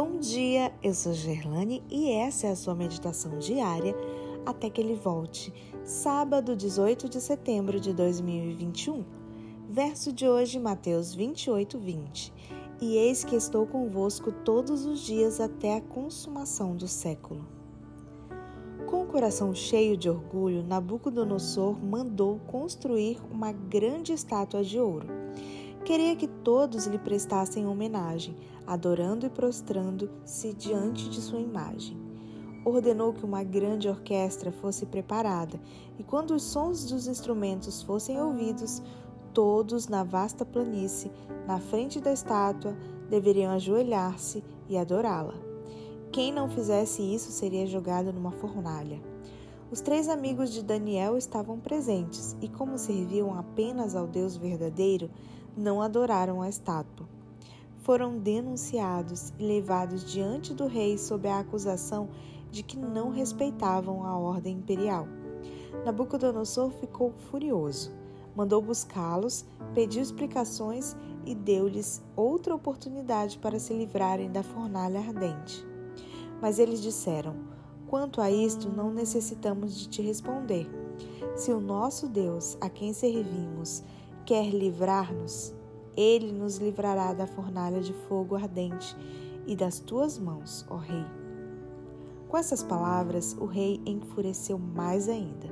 Bom dia, eu sou Gerlane e essa é a sua meditação diária até que ele volte, sábado 18 de setembro de 2021. Verso de hoje, Mateus 28, 20. E eis que estou convosco todos os dias até a consumação do século. Com o coração cheio de orgulho, Nabucodonosor mandou construir uma grande estátua de ouro Queria que todos lhe prestassem homenagem, adorando e prostrando-se diante de sua imagem. Ordenou que uma grande orquestra fosse preparada, e quando os sons dos instrumentos fossem ouvidos, todos na vasta planície, na frente da estátua, deveriam ajoelhar-se e adorá-la. Quem não fizesse isso seria jogado numa fornalha. Os três amigos de Daniel estavam presentes e, como serviam apenas ao Deus verdadeiro, não adoraram a estátua. Foram denunciados e levados diante do rei sob a acusação de que não respeitavam a ordem imperial. Nabucodonosor ficou furioso, mandou buscá-los, pediu explicações e deu-lhes outra oportunidade para se livrarem da fornalha ardente. Mas eles disseram: Quanto a isto, não necessitamos de te responder. Se o nosso Deus, a quem servimos, quer livrar-nos, ele nos livrará da fornalha de fogo ardente e das tuas mãos, ó Rei. Com essas palavras, o rei enfureceu mais ainda.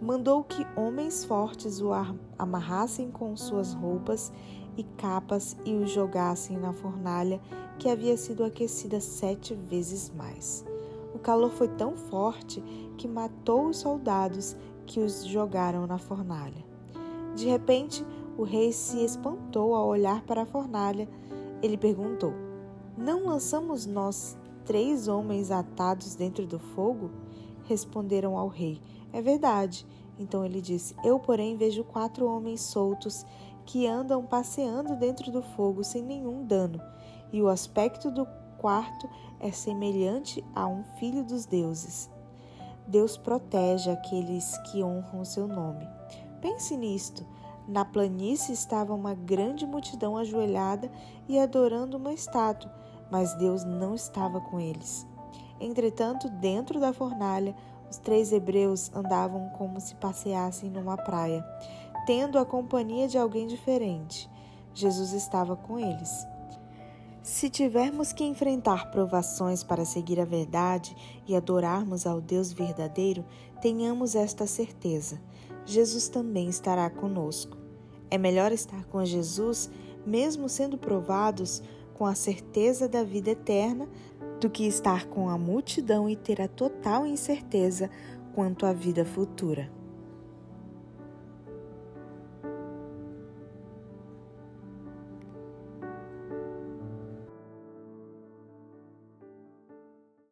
Mandou que homens fortes o amarrassem com suas roupas e capas e o jogassem na fornalha que havia sido aquecida sete vezes mais. O calor foi tão forte que matou os soldados que os jogaram na fornalha. De repente, o rei se espantou ao olhar para a fornalha. Ele perguntou: Não lançamos nós três homens atados dentro do fogo? Responderam ao rei: É verdade. Então ele disse: Eu, porém, vejo quatro homens soltos que andam passeando dentro do fogo sem nenhum dano, e o aspecto do quarto é semelhante a um filho dos deuses. Deus protege aqueles que honram o seu nome. Pense nisto. Na planície estava uma grande multidão ajoelhada e adorando uma estátua, mas Deus não estava com eles. Entretanto, dentro da fornalha, os três hebreus andavam como se passeassem numa praia, tendo a companhia de alguém diferente. Jesus estava com eles. Se tivermos que enfrentar provações para seguir a verdade e adorarmos ao Deus verdadeiro, tenhamos esta certeza: Jesus também estará conosco. É melhor estar com Jesus, mesmo sendo provados, com a certeza da vida eterna, do que estar com a multidão e ter a total incerteza quanto à vida futura.